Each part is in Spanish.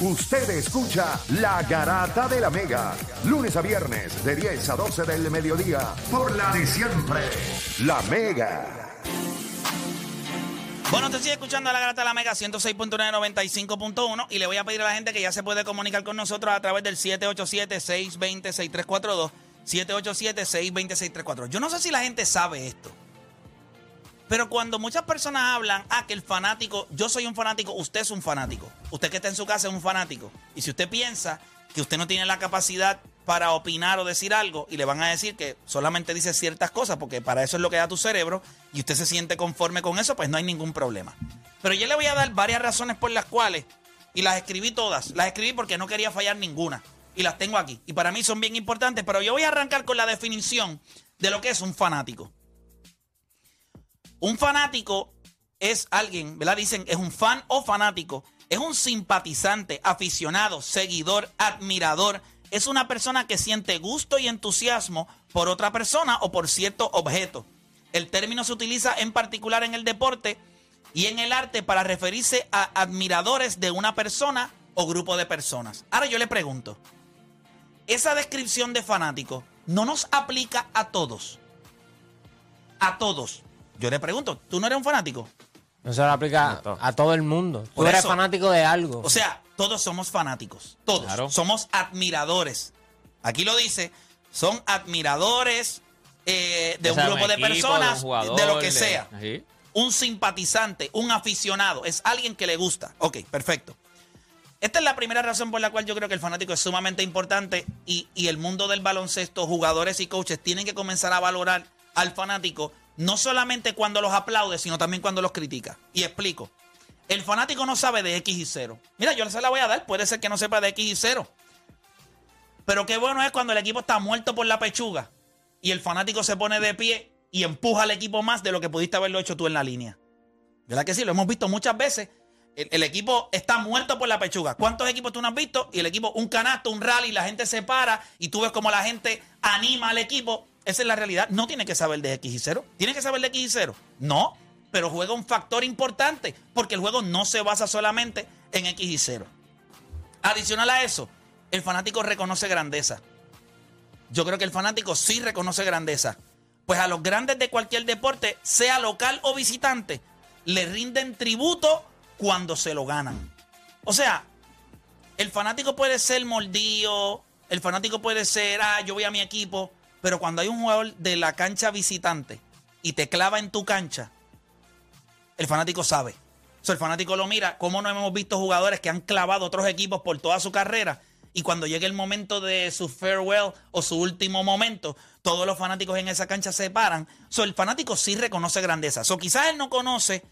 Usted escucha La Garata de la Mega. Lunes a viernes de 10 a 12 del mediodía. Por la de siempre. La Mega. Bueno, te sigue escuchando la Garata de la Mega 106.995.1 y le voy a pedir a la gente que ya se puede comunicar con nosotros a través del 787-620-6342. 787-620-6342. Yo no sé si la gente sabe esto. Pero cuando muchas personas hablan, ah, que el fanático, yo soy un fanático, usted es un fanático. Usted que está en su casa es un fanático. Y si usted piensa que usted no tiene la capacidad para opinar o decir algo y le van a decir que solamente dice ciertas cosas porque para eso es lo que da tu cerebro y usted se siente conforme con eso, pues no hay ningún problema. Pero yo le voy a dar varias razones por las cuales, y las escribí todas, las escribí porque no quería fallar ninguna y las tengo aquí. Y para mí son bien importantes, pero yo voy a arrancar con la definición de lo que es un fanático. Un fanático es alguien, ¿verdad? Dicen, es un fan o fanático. Es un simpatizante, aficionado, seguidor, admirador. Es una persona que siente gusto y entusiasmo por otra persona o por cierto objeto. El término se utiliza en particular en el deporte y en el arte para referirse a admiradores de una persona o grupo de personas. Ahora yo le pregunto, esa descripción de fanático no nos aplica a todos. A todos. Yo le pregunto, ¿tú no eres un fanático? No se lo aplica a todo el mundo. Tú Por eres eso- fanático de algo. O sea, todos somos fanáticos. Todos. Claro. Somos admiradores. Aquí lo dice, son admiradores eh, de un grupo de equipo, personas, jugador, de lo que sea. Sí. Un simpatizante, un aficionado, es alguien que le gusta. Ok, perfecto. Esta es la primera razón por la cual yo creo que el fanático es sumamente importante y, y el mundo del baloncesto, jugadores y coaches tienen que comenzar a valorar al fanático no solamente cuando los aplaude, sino también cuando los critica. Y explico. El fanático no sabe de X y 0. Mira, yo se la voy a dar, puede ser que no sepa de X y 0. Pero qué bueno es cuando el equipo está muerto por la pechuga y el fanático se pone de pie y empuja al equipo más de lo que pudiste haberlo hecho tú en la línea. ¿Verdad que sí? Lo hemos visto muchas veces. El, equipo está muerto por la pechuga. ¿Cuántos equipos tú no has visto? Y el equipo, un canasto, un rally, la gente se para y tú ves como la gente anima al equipo. Esa es la realidad. No tiene que saber de X y 0. ¿Tiene que saber de X y 0? No, pero juega un factor importante porque el juego no se basa solamente en X y 0. Adicional a eso, el fanático reconoce grandeza. Yo creo que el fanático sí reconoce grandeza. Pues a los grandes de cualquier deporte, sea local o visitante, le rinden tributo cuando se lo ganan. O sea, el fanático puede ser mordido, el fanático puede ser, ah, yo voy a mi equipo, pero cuando hay un jugador de la cancha visitante y te clava en tu cancha, el fanático sabe. O sea, el fanático lo mira, como no hemos visto jugadores que han clavado otros equipos por toda su carrera y cuando llegue el momento de su farewell o su último momento, todos los fanáticos en esa cancha se paran. So, el fanático sí reconoce grandeza. So, quizás él no conoce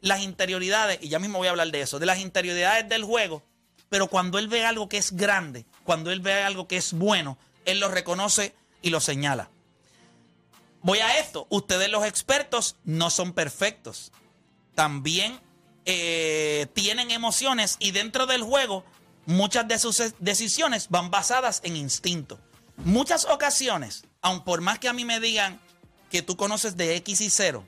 las interioridades, y ya mismo voy a hablar de eso, de las interioridades del juego, pero cuando él ve algo que es grande, cuando él ve algo que es bueno, él lo reconoce y lo señala. Voy a esto, ustedes los expertos no son perfectos. También eh, tienen emociones y dentro del juego muchas de sus decisiones van basadas en instinto. Muchas ocasiones, aun por más que a mí me digan que tú conoces de X y 0,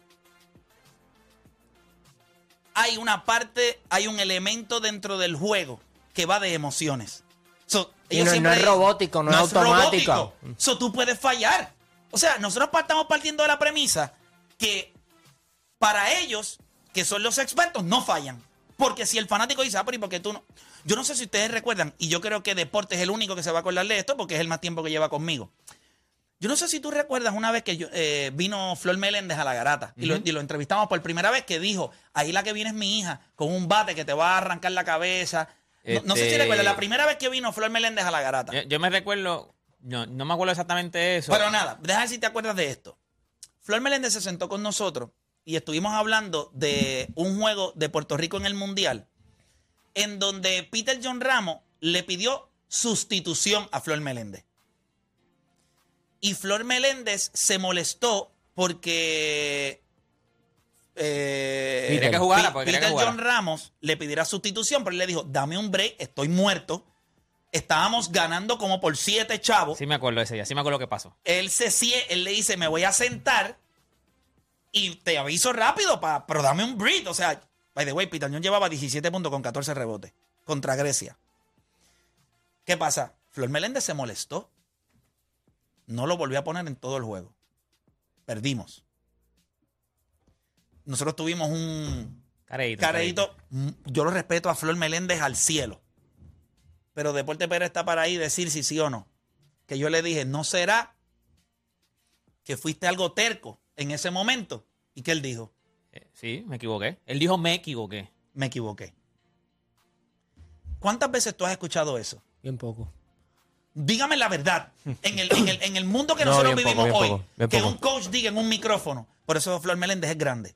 hay una parte, hay un elemento dentro del juego que va de emociones. So, ellos no- no es robótico, no es automático". robótico. So, tú puedes fallar. O sea, nosotros estamos partiendo de la premisa que para ellos, que son los expertos, no fallan. Porque si el fanático dice, ah, pero ¿y por qué tú no? Yo no sé si ustedes recuerdan, y yo creo que Deporte es el único que se va a acordar de esto porque es el más tiempo que lleva conmigo. Yo no sé si tú recuerdas una vez que yo- eh, vino Flor Meléndez a la garata y, lo, y lo entrevistamos por primera vez que dijo, ahí la que viene es mi hija, con un bate que te va a arrancar la cabeza. No, no sé si Este- recuerdas, la primera vez que vino Flor Meléndez a la garata. Yo, yo me recuerdo, no, no me acuerdo exactamente eso. Pero nada, déjame ver si te acuerdas de esto. Flor Meléndez se sentó con nosotros y estuvimos hablando de un juego de Puerto Rico en el Mundial, en donde Peter John Ramos le pidió sustitución a Flor Meléndez. Y Flor Meléndez se molestó porque eh, Quería que jugara, porque quería que Peter jugara. John Ramos le pidiera sustitución, pero él le dijo, dame un break, estoy muerto. Estábamos ganando como por siete chavos. Sí me acuerdo de ese día, sí me acuerdo qué pasó. Él se él le dice, me voy a sentar y te aviso rápido, pa, pero dame un break. O sea, by the way, Peter John llevaba 17 puntos con 14 rebotes contra Grecia. ¿Qué pasa? Flor Meléndez se molestó. No lo volvió a poner en todo el juego. Perdimos. Nosotros tuvimos un Careíto. careíto. Mm, Yo lo respeto a Flor Meléndez al cielo. Pero Deporte Pérez está para ahí decir si sí o no. Que yo le dije, ¿no será que fuiste algo terco en ese momento? ¿Y que él dijo? Eh, Sí, me equivoqué. Él dijo me equivoqué. Me equivoqué. ¿Cuántas veces tú has escuchado eso? Bien poco. Dígame la verdad. En el, en el, en el mundo que No, nosotros vivimos poco, hoy, poco, que poco. un coach diga en un micrófono, por eso Flor Meléndez es grande.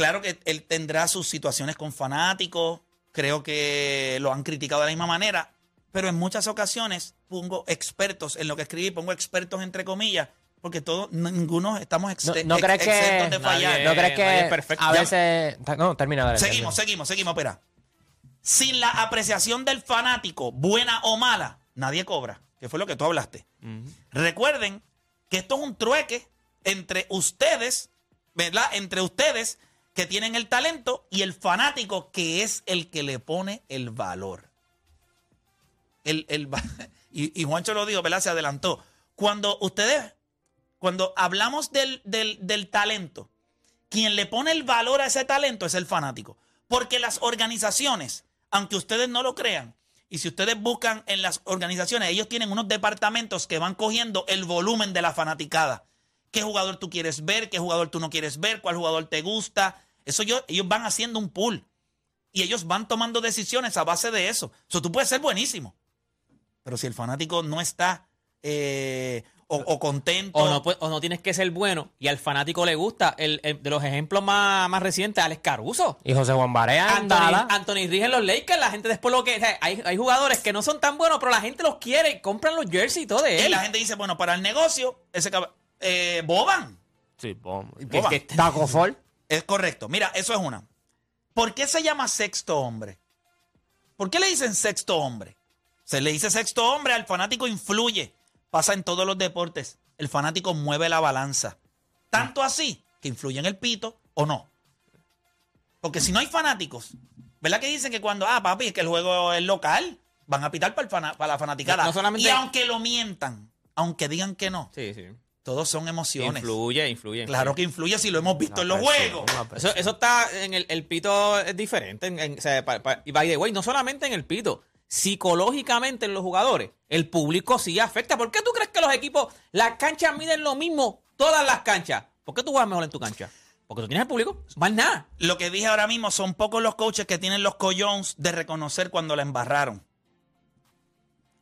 Claro que él tendrá sus situaciones con fanáticos, creo que lo han criticado de la misma manera, pero en muchas ocasiones pongo expertos en lo que escribí, pongo expertos entre comillas, porque todos, ninguno estamos ex- No- no ex- crees que- exentos de fallar. Nadie- ¿No crees que es perfecto. a veces... No, termina. dale, Seguimos, termina. seguimos, seguimos, espera. Sin la apreciación del fanático, buena o mala, nadie cobra, que fue lo que tú hablaste. Recuerden que esto es un trueque entre ustedes, ¿verdad? Entre ustedes que tienen el talento y el fanático que es el que le pone el valor. El, el y Juancho lo dijo, ¿verdad? Se adelantó. Cuando ustedes, cuando hablamos del, del, del talento, quien le pone el valor a ese talento es el fanático. Porque las organizaciones, aunque ustedes no lo crean, y si ustedes buscan en las organizaciones, ellos tienen unos departamentos que van cogiendo el volumen de la fanaticada. ¿Qué jugador tú quieres ver? ¿Qué jugador tú no quieres ver? ¿Cuál jugador te gusta? Eso yo, ellos van haciendo un pool. Y ellos van tomando decisiones a base de eso. Eso tú puedes ser buenísimo. Pero si el fanático no está eh, o, o contento. O no, o tienes que ser bueno y al fanático le gusta. El, el- de los ejemplos más, más recientes, Alex Caruso. Y José Juan Barea Anthony. Anthony Ríos en los Lakers, la gente después lo que... o sea, hay, hay jugadores que no son tan buenos, pero la gente los quiere y compran los jerseys y todo de y él. la gente dice, bueno, para el negocio, ese cab- eh, Boban. Sí, bom. Que- Boba. que- Taco Fall. Es correcto. Mira, eso es una. ¿Por qué se llama sexto hombre? ¿Por qué le dicen sexto hombre? Se le dice sexto hombre, al fanático influye. Pasa en todos los deportes. El fanático mueve la balanza. Tanto así que influye en el pito o no. Porque si no hay fanáticos, ¿verdad que dicen que cuando, ah, papi, es que el juego es local, van a pitar para, el fana- para la fanaticada? No- no solamente- Y aunque lo mientan, aunque digan que no, Sí, sí. Todos son emociones. Influye, influye. Claro que influye si lo hemos visto en los juegos. Eso, está en el, el pito es diferente. en- en- o sea, pa- pa- y by the way, no solamente en el pito, psicológicamente en los jugadores, el público sí afecta. ¿Por qué tú crees que los equipos, las canchas miden lo mismo, todas las canchas? ¿Por qué tú juegas mejor en tu cancha? Porque tú tienes el público, más nada. Lo que dije ahora mismo son pocos los coaches que tienen los collones de reconocer cuando la embarraron.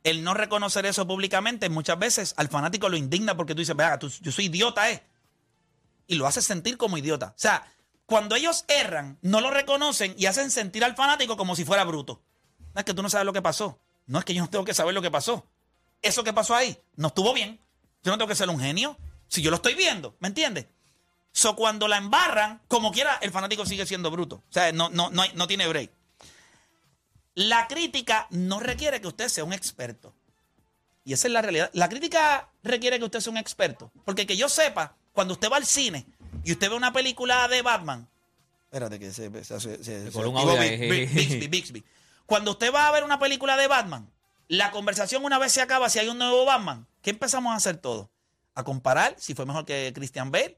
El no reconocer eso públicamente muchas veces al fanático lo indigna porque tú dices, vea, yo soy idiota, ¿eh? Y lo hace sentir como idiota. O sea, cuando ellos erran, no lo reconocen y hacen sentir al fanático como si fuera bruto. No es que tú no sabes lo que pasó. No es que yo no tengo que saber lo que pasó. Eso que pasó ahí no estuvo bien. Yo no tengo que ser un genio. Si yo lo estoy viendo, ¿me entiendes? So, cuando la embarran, como quiera, el fanático sigue siendo bruto. O sea, no, no, no, no tiene break. La crítica no requiere que usted sea un experto. Y esa es la realidad. La crítica requiere que usted sea un experto. Porque que yo sepa, cuando usted va al cine y usted ve una película de Batman. Espérate que se. se, se, se- coló un audio ahí. Bixby, Bixby. Cuando usted va a ver una película de Batman, la conversación una vez se acaba, si hay un nuevo Batman, ¿qué empezamos a hacer todo? A comparar si fue mejor que Christian Bale.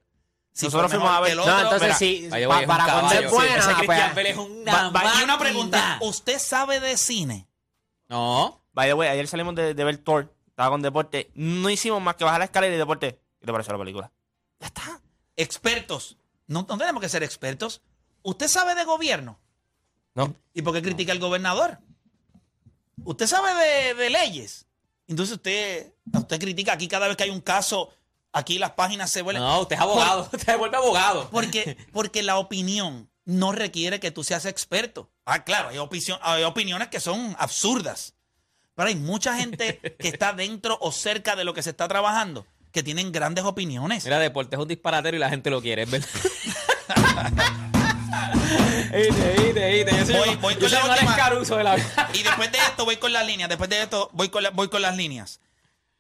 Si Nosotros fuimos a ver- No, entonces Mira, sí, Vaya, güey, para cuando caballo. es Sí, buena, pues, es una Va- pregunta. ¿usted sabe de cine? No. By the way, ayer salimos de, de ver Thor. Estaba con deporte. No hicimos más que bajar la escalera y deporte. ¿Qué te pareció la película? Ya está. Expertos. No, no tenemos que ser expertos. ¿Usted sabe de gobierno? No. ¿Y por qué critica al gobernador? ¿Usted sabe de, de leyes? Entonces usted, usted critica aquí cada vez que hay un caso, aquí las páginas se vuelven... No, usted es abogado. Usted se vuelve abogado. Porque, porque la opinión no requiere que tú seas experto. Ah, claro, hay, opinión- hay opiniones que son absurdas. Pero hay mucha gente que está dentro o cerca de lo que se está trabajando que tienen grandes opiniones. Mira, deporte es un disparatero y la gente lo quiere, es verdad. Viste, viste, viste. Yo soy, Voy- voy yo con soy la un Alex última. Caruso de la vida. Y después de esto voy con las líneas. Después de esto con, la- voy con las líneas.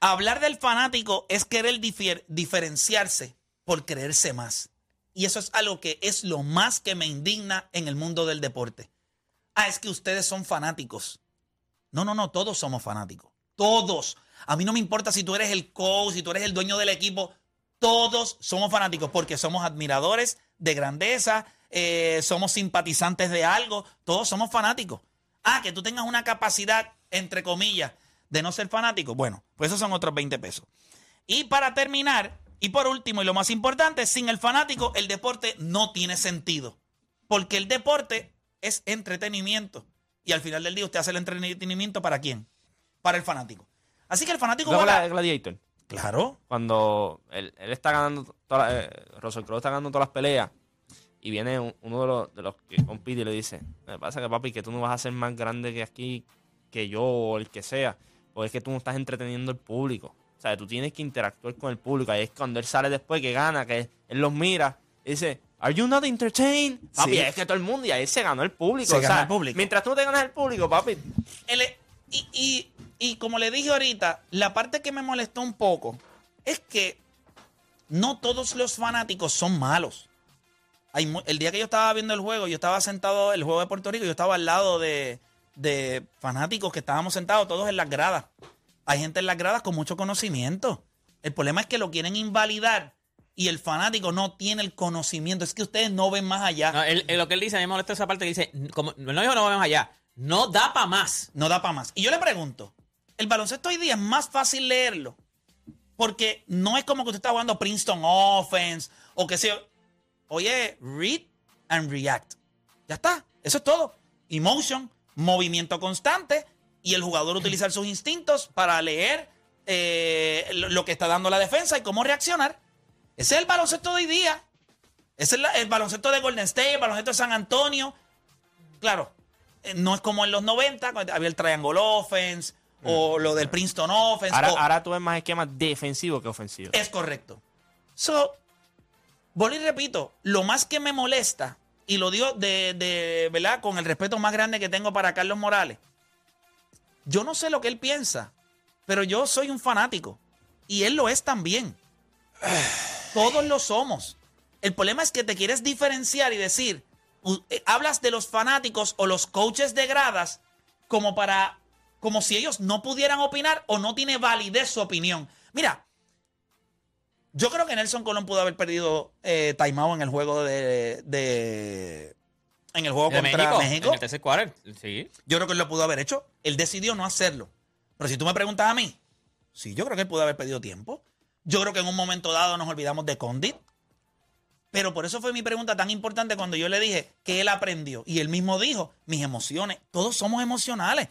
Hablar del fanático es querer diferenciarse por creerse más. Y eso es algo que es lo más que me indigna en el mundo del deporte. Ah, es que ustedes son fanáticos. No, no, no, todos somos fanáticos. Todos. A mí no me importa si tú eres el coach, si tú eres el dueño del equipo. Todos somos fanáticos porque somos admiradores de grandeza, eh, somos simpatizantes de algo. Todos somos fanáticos. Ah, que tú tengas una capacidad, entre comillas, de no ser fanático. Bueno, pues esos son otros 20 pesos. Y para terminar, y por último, y lo más importante, sin el fanático, el deporte no tiene sentido. Porque el deporte es entretenimiento. Y al final del día, usted hace el entretenimiento para quién? Para el fanático. Así que el fanático a- la Gladiator. Claro. Cuando él, él está ganando, toda la- eh, Russell Crowe está ganando todas las peleas y viene un- uno de los, de los que compite y le dice, me pasa que papi, que tú no vas a ser más grande que aquí, que yo o el que sea, porque es que tú no estás entreteniendo al público. O sea, tú tienes que interactuar con el público. Ahí es cuando él sale después que gana, que él los mira y dice, ¿Are you not entertained? Papi, Sí. es que todo el mundo y ahí se ganó el público. Se o sea, ganó el público. Mientras tú no te ganas el público, papi. El- y, y- y como le dije ahorita, la parte que me molestó un poco es que no todos los fanáticos son malos. Hay el día que yo estaba viendo el juego, yo estaba sentado, el juego de Puerto Rico, yo estaba al lado de, de fanáticos que estábamos sentados todos en las gradas. Hay gente en las gradas con mucho conocimiento. El problema es que lo quieren invalidar y el fanático no tiene el conocimiento. Es que ustedes no ven más allá. No, él- él- lo que él dice, a mí me molesta esa parte que dice, como, no dijo no vamos allá, no da para más. No da para más. Y yo le pregunto, el baloncesto hoy día es más fácil leerlo. Porque no es como que usted está jugando Princeton Offense o que sea. Oye, read and react. Ya está. Eso es todo. Emotion, movimiento constante y el jugador utilizar sus instintos para leer eh, lo que está dando la defensa y cómo reaccionar. Ese es el baloncesto de hoy día. Ese es la- el baloncesto de Golden State, el baloncesto de San Antonio. Claro, eh, no es como en los 90, cuando había el Triangle Offense o lo del Princeton Offense. Ahora, o- ahora tú ves más esquemas defensivos que ofensivos. es correcto. So, y repito, lo más que me molesta, y lo digo de, de, ¿verdad? Con el respeto más grande que tengo para Carlos Morales, yo no sé lo que él piensa, pero yo soy un fanático. Y él lo es también. Todos lo somos. El problema es que te quieres diferenciar y decir, eh, hablas de los fanáticos o los coaches de gradas como para, como si ellos no pudieran opinar o no tiene validez su opinión. Mira, yo creo que Nelson Colón pudo haber perdido eh, timeout en el juego de, de- en el juego De contra México, México. En el tercer quarter, sí. Yo creo que él lo pudo haber hecho. Él decidió no hacerlo. Pero si tú me preguntas a mí, sí, yo creo que él pudo haber perdido tiempo. Yo creo que en un momento dado nos olvidamos de Condit. Pero por eso fue mi pregunta tan importante cuando yo le dije que él aprendió. Y él mismo dijo, mis emociones, todos somos emocionales.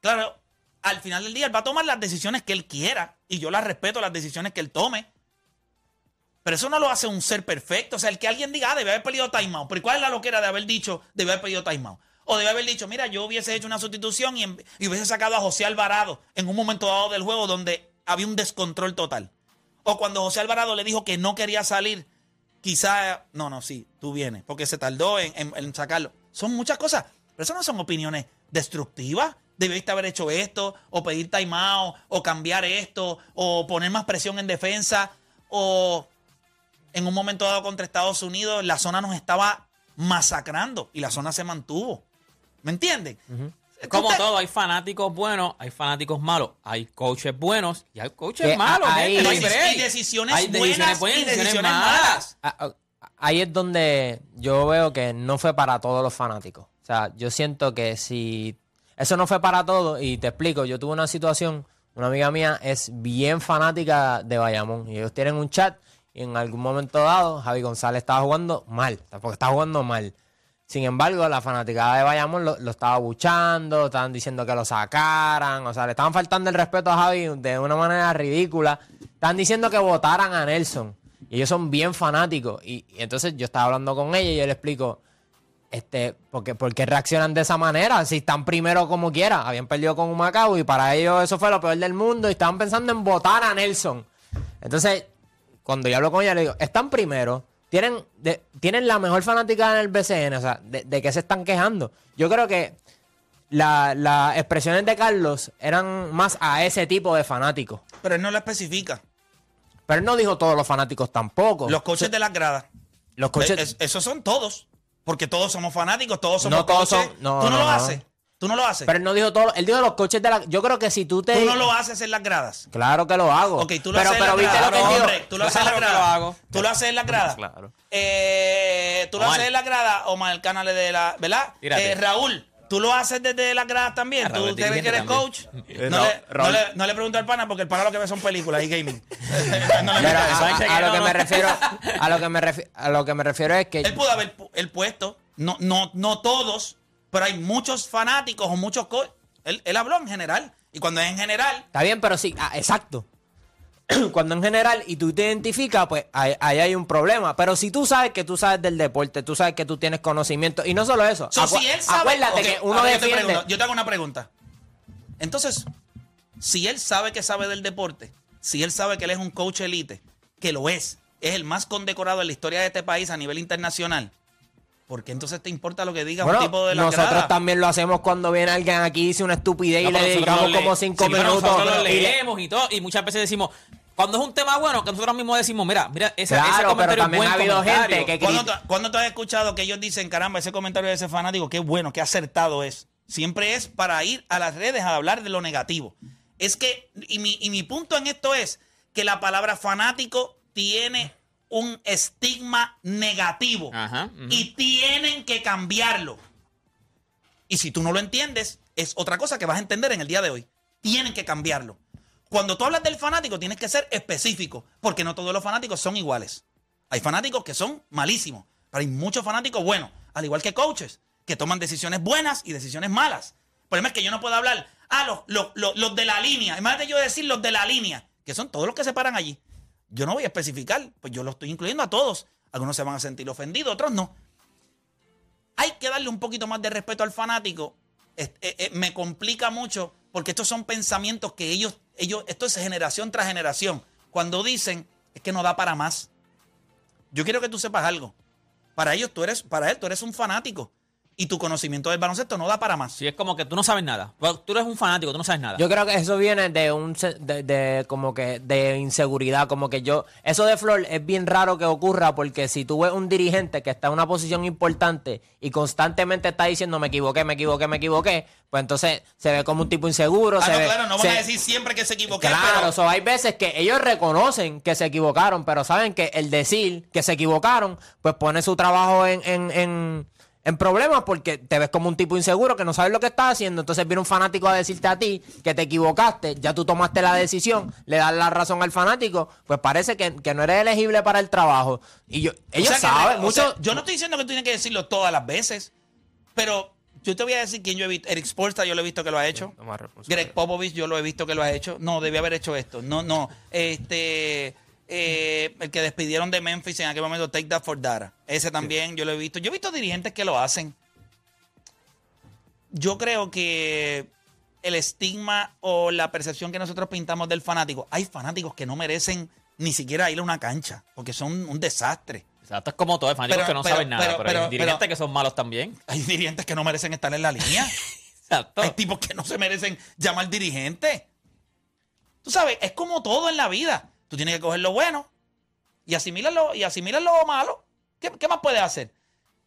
Claro, al final del día él va a tomar las decisiones que él quiera. Y yo las respeto, las decisiones que él tome. Pero eso no lo hace un ser perfecto. O sea, el que alguien diga, ah, debe haber pedido timeout. Pero ¿y ¿cuál es la loquera de haber dicho, debe haber pedido timeout? O debe haber dicho, mira, yo hubiese hecho una sustitución y, hubiese sacado a José Alvarado en un momento dado del juego donde había un descontrol total. O cuando José Alvarado le dijo que no quería salir, quizá, no, no, sí, tú vienes, porque se tardó en, en- en sacarlo. Son muchas cosas, pero eso no son opiniones destructivas. Debiste haber hecho esto, o pedir timeout, o cambiar esto, o poner más presión en defensa, o en un momento dado contra Estados Unidos, la zona nos estaba masacrando y la zona se mantuvo. ¿Me entienden? Como todo, hay fanáticos buenos, hay fanáticos malos, hay coaches buenos y hay coaches Que malos. gente, hay decisiones Hay buenas y decisiones malas. Ah, ah, Ahí es donde yo veo que no fue para todos los fanáticos. O sea, yo siento que si eso no fue para todos, y te explico, yo tuve una situación, una amiga mía es bien fanática de Bayamón, y ellos tienen un chat, y en algún momento dado, Javi González estaba jugando mal, porque estaba jugando mal. Sin embargo, la fanaticada de Bayamón lo, lo estaba buchando, estaban diciendo que lo sacaran, o sea, le estaban faltando el respeto a Javi de una manera ridícula. Estaban diciendo que votaran a Nelson. Y ellos son bien fanáticos. Y, y entonces yo estaba hablando con ella y yo le explico, este, ¿por qué, por qué reaccionan de esa manera? Si están primero como quiera, habían perdido con un Macao y para ellos eso fue lo peor del mundo y estaban pensando en votar a Nelson. Entonces, cuando yo hablo con ella, le digo, están primero, tienen, de- tienen la mejor fanática en el BCN, o sea, ¿de, de qué se están quejando? Yo creo que la- las expresiones de Carlos eran más a ese tipo de fanáticos. Pero él no lo especifica. Pero él no dijo todos los fanáticos tampoco. Los coaches de las gradas. Los coaches- Eh, es- esos son todos. Porque todos somos fanáticos, todos somos No todos son- no, Tú no, no, lo haces. Tú no lo haces. Pero él no dijo todo. Él dijo los coaches de la. Yo creo que si tú te. tú no lo haces en las gradas. Claro que lo hago. Ok, tú lo pero, haces pero en las lo gradas. dijo. hombre, tú lo haces en las Claro gradas. hago. Tú lo haces en las gradas. Claro. Eh, tú lo Omar. haces en las gradas, Omar, el canal de la. ¿Verdad? Eh, Raúl, tú lo haces desde las gradas también. Tú crees que eres también. coach. No, le, no, le, no le pregunto al pana porque el pana lo que ve son películas y gaming. No le Pero a, a- lo que me refiero, a lo que me refiero, a lo que me refiero es que Él pudo haber el puesto, no, no, no todos, pero hay muchos fanáticos o muchos coaches. Él, él habló en general. Y cuando es en general, Está bien, pero sí, ah, exacto. Cuando en general y tú te identificas, pues ahí, ahí hay un problema. Pero si tú sabes que tú sabes del deporte, tú sabes que tú tienes conocimiento, y no solo eso, So, acu- si él sabe, acuérdate que uno yo te defiende. pregunto, yo te hago una pregunta. Entonces, si él sabe que sabe del deporte, si él sabe que él es un coach elite, que lo es, es el más condecorado en la historia de este país a nivel internacional, ¿por qué entonces te importa lo que diga Bueno, un tipo de la nosotros grada? también lo hacemos cuando viene alguien aquí y dice una estupidez No, y le pero dedicamos como cinco sí, pero minutos. Nosotros lo leemos y todo. Y muchas veces decimos, cuando es un tema bueno, que nosotros mismos decimos, mira, mira, ese, Claro, ese pero comentario también es ha buen habido comentario. gente que- ¿Cuándo, tú- cuándo tú has escuchado que ellos dicen, caramba, ese comentario de ese fanático, qué bueno, qué acertado es? Siempre es para ir a las redes a hablar de lo negativo. Es que, y mi, y mi punto en esto es que la palabra fanático tiene un estigma negativo Ajá, y tienen que cambiarlo. Y si tú no lo entiendes, es otra cosa que vas a entender en el día de hoy. Tienen que cambiarlo. Cuando tú hablas del fanático, tienes que ser específico, porque no todos los fanáticos son iguales. Hay fanáticos que son malísimos, pero hay muchos fanáticos buenos, al igual que coaches, que toman decisiones buenas y decisiones malas. El problema es que yo no puedo hablar, ah, los, los, los, los de la línea, imagínate yo decir los de la línea, que son todos los que se paran allí. Yo no voy a especificar, pues yo lo estoy incluyendo a todos. Algunos se van a sentir ofendidos, otros no. Hay que darle un poquito más de respeto al fanático. Me complica mucho porque estos son pensamientos que ellos, ellos, esto es generación tras generación. Cuando dicen es que no da para más. Yo quiero que tú sepas algo. Para ellos tú eres, para él tú eres un fanático y tu conocimiento del baloncesto no da para más. Sí, es como que tú no sabes nada. Tú eres un fanático, tú no sabes nada. Yo creo que eso viene de un de, de como que de inseguridad, como que yo eso de Flor es bien raro que ocurra porque si tú ves un dirigente que está en una posición importante y constantemente está diciendo me equivoqué, me equivoqué, me equivoqué, pues entonces se ve como un tipo inseguro, Ah, se no, ve- claro, no van se- a decir siempre que se equivoqué, Claro, pero so, hay veces que ellos reconocen que se equivocaron, pero saben que el decir que se equivocaron, pues pone su trabajo en, en, en, en problemas porque te ves como un tipo inseguro que no sabes lo que estás haciendo. Entonces viene un fanático a decirte a ti que te equivocaste, ya tú tomaste la decisión, le das la razón al fanático, pues parece que, que no eres elegible para el trabajo. Y yo, ellos O sea que saben, o mucho. sea, yo no estoy diciendo que tú tienes que decirlo todas las veces, pero yo te voy a decir quién yo he visto. Eric Spolstra, yo lo he visto que lo ha hecho. Greg Popovich, yo lo he visto que lo ha hecho. No, debía haber hecho esto. No, no. Este. Eh, el que despidieron de Memphis en aquel momento, Take That for Dara. Ese también yo lo he visto. Yo he visto dirigentes que lo hacen. Yo creo que el estigma o la percepción que nosotros pintamos del fanático, hay fanáticos que no merecen ni siquiera ir a una cancha, porque son un desastre. Exacto, es como todo, hay fanáticos Pero- que no pero- saben nada, pero- pero, hay dirigentes que son malos también. Hay dirigentes que no merecen estar en la línea. Exacto. Hay tipos que no se merecen llamar dirigente. Tú sabes, es como todo en la vida. Tú tienes que coger lo bueno y asimilar lo, y asimilar lo malo. ¿Qué, qué más puedes hacer?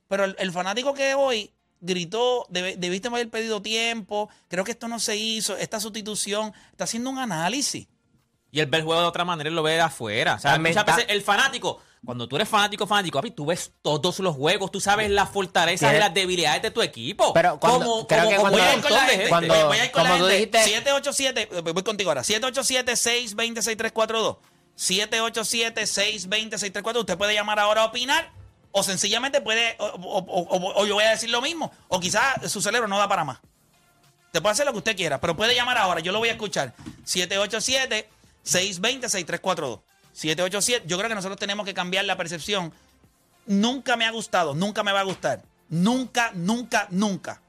Pero el, el fanático que hoy gritó, "Debe- debiste haber pedido tiempo, creo que esto no se hizo, esta sustitución, está haciendo un análisis. Y él ve el juego de otra manera, él lo ve de afuera. O sea, muchas veces el fanático, cuando tú eres fanático, fanático, papi, tú ves todos los juegos, tú sabes las fortalezas y las debilidades de tu equipo. Pero cuando- como, creo como, que como cuando- Voy a un ir con la gente. Cuando- voy, voy a ir con la gente. dijiste- 787, eh, voy contigo ahora. 787-620-6342. 787-620-6342. Usted puede llamar ahora a opinar o sencillamente puede, o, o- o- o- o yo voy a decir lo mismo. O quizás su cerebro no da para más. Te puede hacer lo que usted quiera, pero puede llamar ahora. Yo lo voy a escuchar. 787-620-6342. 787. Yo creo que nosotros tenemos que cambiar la percepción. Nunca me ha gustado, nunca me va a gustar. Nunca, nunca, nunca.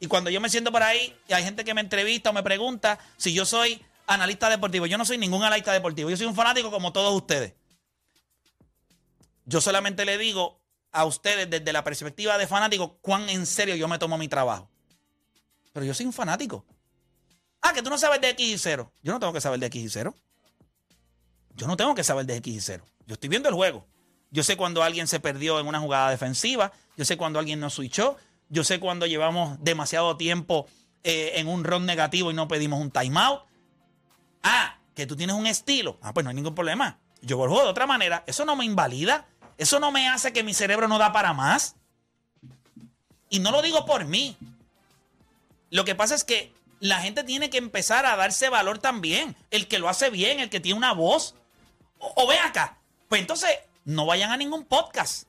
Y cuando yo me siento por ahí y hay gente que me entrevista o me pregunta si yo soy analista deportivo, yo no soy ningún analista deportivo. Yo soy un fanático como todos ustedes. Yo solamente le digo a ustedes desde la perspectiva de fanático cuán en serio yo me tomo mi trabajo. Pero yo soy un fanático. Ah, que tú no sabes de X y 0. Yo no tengo que saber de X y 0. Yo no tengo que saber de X y 0. Yo estoy viendo el juego. Yo sé cuando alguien se perdió en una jugada defensiva. Yo sé cuando alguien no switchó. Yo sé cuando llevamos demasiado tiempo eh, en un run negativo y no pedimos un timeout. Ah, que tú tienes un estilo. Ah, pues no hay ningún problema. Yo vuelvo de otra manera. Eso no me invalida. Eso no me hace que mi cerebro no da para más. Y no lo digo por mí. Lo que pasa es que la gente tiene que empezar a darse valor también. El que lo hace bien, el que tiene una voz. O, o ven acá. Pues entonces, no vayan a ningún podcast.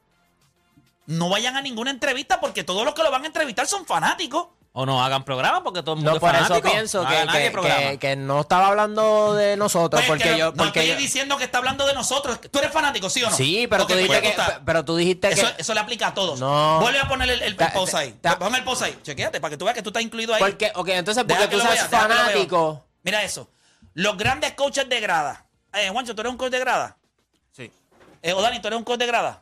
No vayan a ninguna entrevista porque todos los que lo van a entrevistar son fanáticos. O no hagan programa porque todo el mundo No, es por eso fanático. pienso No que, que- que- que no estaba hablando de nosotros. Pues porque que yo. no Porque estoy yo- diciendo que está hablando de nosotros. Tú eres fanático, ¿sí o no? sí, pero, tú pues dijiste ya que, pero tú dijiste Eso, que. eso le aplica a todos. No. Vuelve a poner el, el, Ta- post ahí. ta- Ponme el post ahí. Chequéate para que tú veas que tú estás incluido ahí. Porque, ok, entonces, Deja porque que tú seas deja fanático. Mira eso. Los grandes coaches de grada. Eh, Juancho, ¿tú eres un coach de grada? Sí. Eh, o Dani, ¿tú eres un coach de grada?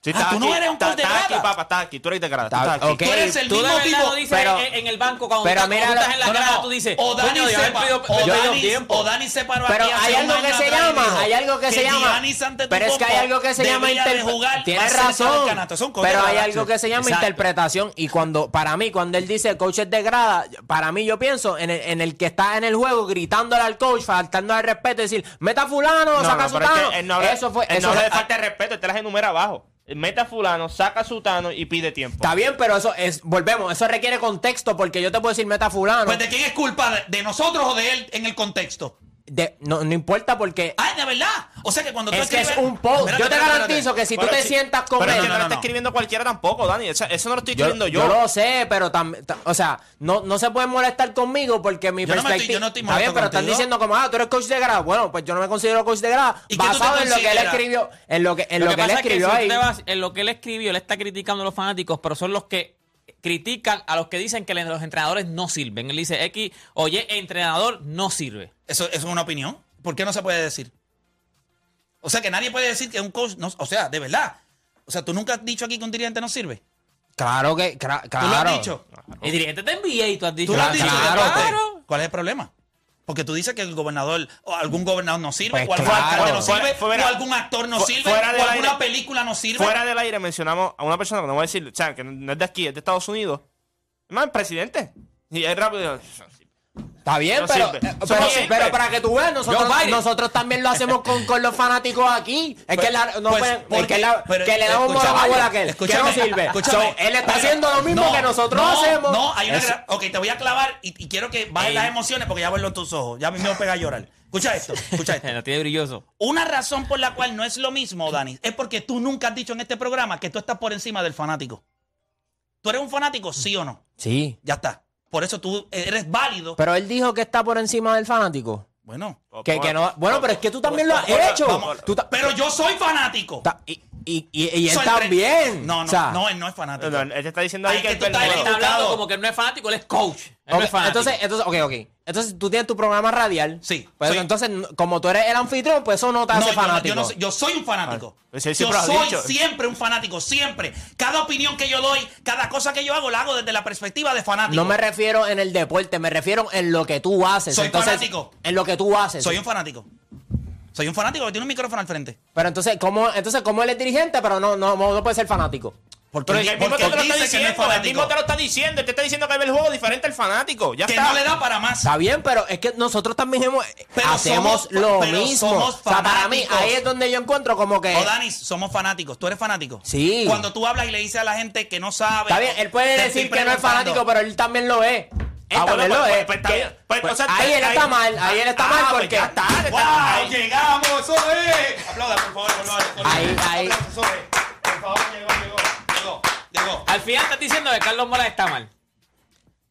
Sí, Ah, tú no aquí, eres un coach de estás aquí, grada. papá, estás aquí. Tú eres de grada. tú Está- estás aquí. ok. Tú eres el Tú mismo verdad tipo. lo dices pero- en, en el banco cuando, pero tú, estás- mira cuando lo- estás en la No, no, grada, no. tú dices, o Dani, coño, se, paró Pero aquí hace hay algo que se llama, algo que se llama. Pero es que hay algo que se llama debería de interpre- jugar Tienes razón. Pero hay algo que se llama Exacto. interpretación. Y cuando, para mí, cuando él dice coaches de grada, para mí yo pienso en el, en el que está en el juego gritándole al coach, faltando al respeto, decir, meta fulano, No, saca no, su pero es tano. que él no habla, Eso fue. él eso no habla fue- de falta de respeto, él te las enumera abajo. Mete a fulano, saca su tano y pide tiempo. Está bien, pero eso es, volvemos, eso requiere contexto porque yo te puedo decir meta fulano. Pues de quién es culpa, de nosotros o de él en el contexto. De- no, no importa porque Ay, de verdad. O sea que cuando tú es que es un post. Yo te garantizo que si Pero tú te si- sientas con Pero él. que no, no, lo no. está escribiendo cualquiera tampoco, Dani. Eso, eso no lo estoy escribiendo yo yo. lo sé, pero tam- ta- o sea, no, no se pueden molestar conmigo porque mi Yo no perspectiva. estoy- yo no estoy Está bien, pero están diciendo como, ah, tú eres coach de grado. Bueno, pues yo no me considero coach de grado. ¿Y qué tú te Basado en lo que él escribió, en lo que, en Lo, lo que, que, él pasa es que escribió si ahí. vas- en lo que él escribió, él está criticando a los fanáticos, pero son los que critican a los que dicen que los entrenadores no sirven. Él dice X, oye, entrenador no sirve. Eso, eso es una opinión. ¿Por qué no se puede decir? O sea que nadie puede decir que un coach no. O sea, de verdad. O sea, tú nunca has dicho aquí que un dirigente no sirve. Claro que, ¿Tú claro. lo has dicho? El dirigente te envía y tú has dicho. ¿Tú lo has Claro, dicho? claro. ¿Cuál es el problema? Porque tú dices que el gobernador o algún gobernador no sirve, Pues o algún claro. alcalde no Fuera- sirve, fuera- o algún actor no fu- sirve, fuera del o alguna aire. película no sirve. Fuera del aire mencionamos a una persona que no voy a decir, o sea, que no es de aquí, es de Estados Unidos. Es más, presidente. Y es rápido. Está bien, No pero, eh, pero, para que tú veas, nosotros, nosotros también lo hacemos con, con los fanáticos aquí. Es Pues- que, la- no pues, pueden- es porque- que, la- pero, que le damos mono a aquel, que no sirve. So, él está haciendo lo mismo no, que nosotros no, hacemos. No, hay una gran- Ok, te voy a clavar y, y quiero que bajes Ey. las emociones porque ya verlo en tus ojos. Ya a mí me pega a llorar. Escucha esto, escucha esto. No tiene brilloso. Una razón por la cual no es lo mismo, Dani, es porque tú nunca has dicho en este programa que tú estás por encima del fanático. ¿Tú eres un fanático, sí o no? Sí. Ya está. Por eso tú eres válido. Pero él dijo que está por encima del fanático. bueno. Que, que no, bueno, pero es que tú también lo has Vamos, hecho. Tú ta- Pero yo soy fanático. ta- y, y, y- y él Soy también. No, no, O sea, no, él no es fanático. No, no, él te está diciendo Ay, ahí que que tú estás Él perdedor- está hablando como que él no es fanático, él es coach. Él Ok, es fanático. entonces, entonces, ok, ok. Entonces tú tienes tu programa radial. Sí, Pues sí. entonces, como tú eres el anfitrión, pues eso no te No, hace yo, no- fanático. yo no soy- yo soy un fanático. Ah, pues yo soy dicho. siempre un fanático, siempre. Cada opinión que yo doy, cada cosa que yo hago, la hago desde la perspectiva de fanático. No me refiero en el deporte, me refiero en lo que tú haces. Soy Entonces, fanático. En lo que tú haces. Soy un fanático. Soy un fanático que tiene un micrófono al frente. Pero entonces, ¿cómo, entonces, ¿cómo él es dirigente, pero no, no, no puede ser fanático? Porque, Pero el mismo porque te lo está dice que no es diciendo, el mismo te lo está diciendo, él te está diciendo que ve el juego diferente al fanático. Ya que está. no le da para más. Está bien, pero es que nosotros también hemos, Pero hacemos somos- lo pero mismo. somos o sea, para mí, ahí es donde yo encuentro como que. O Danis, somos fanáticos. ¿Tú eres fanático? Sí. Cuando tú hablas y le dices a la gente que no sabe. Está bien, él puede decir que no es fanático, pero él también lo es. Él Ah, bueno, también pues- lo pues- es. pues Que-. Pues- pues o sea, ahí él ahí- está mal, ahí él está Ah, mal pues porque. ya está, está- ¡Wow! ahí- ¡Llegamos! ¡Eso es! Aplauda, por favor, por favor. Ahí, ahí. Aplausos, eso es. Por favor, llegó, Al final estás diciendo que Carlos Mora está mal.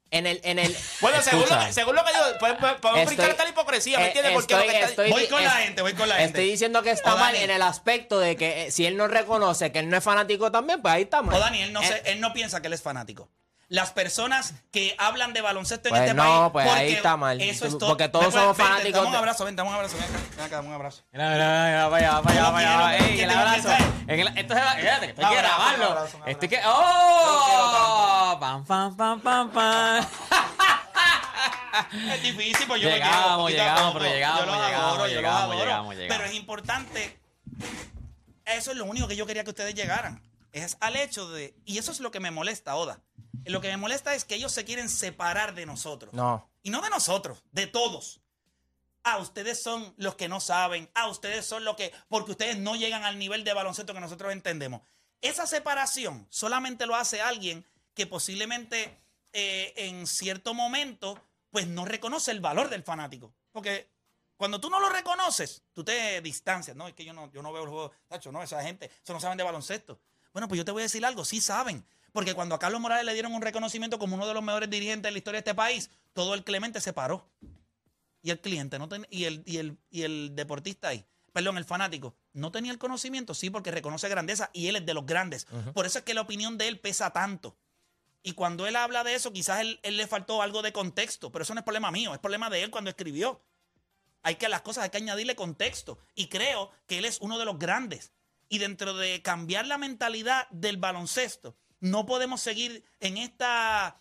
En el, en el. Bueno, según lo, que, según lo que digo, podemos, podemos Estoy- brincar esta hipocresía, ¿me eh, entiendes? Porque lo que está- estoy- Voy con la gente, voy con la gente. Estoy diciendo que está O mal en el aspecto de que eh, si él no reconoce que él no es fanático también, pues ahí está mal. O Dani, él no, Eh, se- él no piensa que él es fanático. Las personas que hablan de baloncesto en Pues este no, país. pues ahí está mal. Eso es todo. porque todos somos fanáticos Dame un abrazo, ven, dame un abrazo. Ven acá, ven acá, dame un abrazo. Mira, mira, mira, vaya, vaya, ¿Cómo vaya, Ey, el abrazo. En el, esto se va, espérate, que esto hay Un que abrazo, un grabarlo. abrazo, un Esto que. abrazo. ¡Oh! Pam, pam, pam, pam, pam. Es difícil, pues yo Llegamos, lo llegamos, poco. pero llegamos, Yo los llegamos, adoro, yo los llegamos, adoro. llegamos, llegamos. Pero es importante. Eso es lo único que yo quería que ustedes llegaran. es al hecho de, y eso es lo que me molesta, Oda. Lo que me molesta es que ellos se quieren separar de nosotros. No. Y no de nosotros, de todos. Ah, ustedes son los que no saben. Ah, ustedes son los que, porque ustedes no llegan al nivel de baloncesto que nosotros entendemos. Esa separación solamente lo hace alguien que posiblemente eh, en cierto momento, pues no reconoce el valor del fanático. Porque cuando tú no lo reconoces, tú te distancias. No, es que yo no, yo no veo el juego. Tacho, no, esa gente, eso no saben de baloncesto. Bueno, pues yo te voy a decir algo, sí saben. Porque cuando a Carlos Morales le dieron un reconocimiento como uno de los mejores dirigentes de la historia de este país, todo el Clemente se paró. Y el cliente no ten- y, el, y, el, y el deportista ahí, perdón, el fanático, no tenía el conocimiento, sí, porque reconoce grandeza y él es de los grandes. Por eso es que la opinión de él pesa tanto. Y cuando él habla de eso, quizás él, él le faltó algo de contexto, pero eso no es problema mío, es problema de él cuando escribió. Hay que las cosas, hay que añadirle contexto. Y creo que él es uno de los grandes. Y dentro de cambiar la mentalidad del baloncesto, no podemos seguir en esta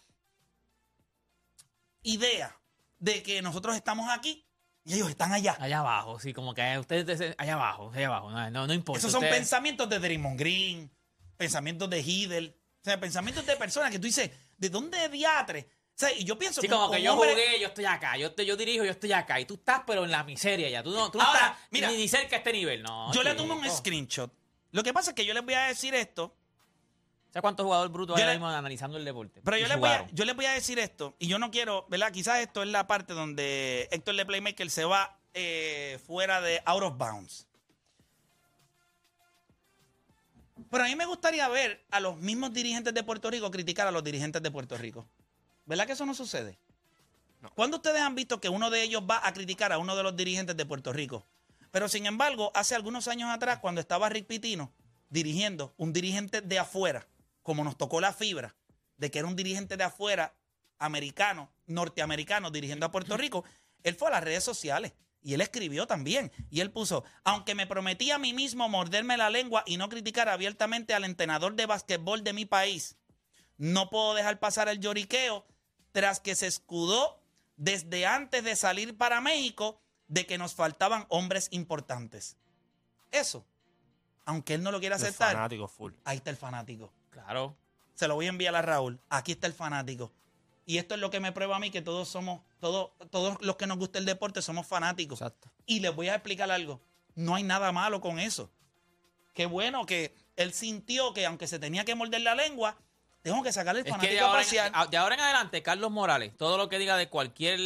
idea de que nosotros estamos aquí y ellos están allá. Allá abajo, sí, como que ustedes allá abajo, allá abajo, no, no, no importa. Esos son ustedes- pensamientos de Draymond Green, pensamientos de Hidel, o sea, pensamientos de personas que tú dices, ¿de dónde diatre? O sea, y yo pienso Sí, como un que yo hombre- jugué, yo estoy acá, yo, estoy, yo dirijo, yo estoy acá, y tú estás pero en la miseria ya, tú no, tú Ahora, estás mira, ni, cerca a este nivel, no. Yo le tomo un screenshot. Lo que pasa es que yo les voy a decir esto, ¿Sabes cuántos jugadores brutos hay ahora le- mismo analizando el deporte? pero yo les, voy a, jugaron. yo les voy a decir esto, y yo no quiero, ¿verdad? Quizás esto es la parte donde Héctor de Playmaker se va eh, fuera de out of bounds. Pero a mí me gustaría ver a los mismos dirigentes de Puerto Rico criticar a los dirigentes de Puerto Rico. ¿Verdad que eso no sucede? ¿Cuándo ustedes han visto que uno de ellos va a criticar a uno de los dirigentes de Puerto Rico? Pero sin embargo, hace algunos años atrás, cuando estaba Rick Pitino dirigiendo, un dirigente de afuera, como nos tocó la fibra, de que era un dirigente de afuera, americano, norteamericano, dirigiendo a Puerto Rico, él fue a las redes sociales y él escribió también. Y él puso, aunque me prometí a mí mismo morderme la lengua y no criticar abiertamente al entrenador de basquetbol de mi país, no puedo dejar pasar el lloriqueo tras que se escudó desde antes de salir para México de que nos faltaban hombres importantes. Eso, aunque él no lo quiera El aceptar, fanático full. ahí está el fanático. Claro. Se lo voy a enviar a Raúl. Aquí está el fanático. Y esto es lo que me prueba a mí que todos somos, todos, todos los que nos gusta el deporte somos fanáticos. Exacto. Y les voy a explicar algo. No hay nada malo con eso. Qué bueno que él sintió que aunque se tenía que morder la lengua, tengo que sacarle el Es que fanático de ahora, en, de ahora en adelante, Carlos Morales, todo lo que diga de cualquier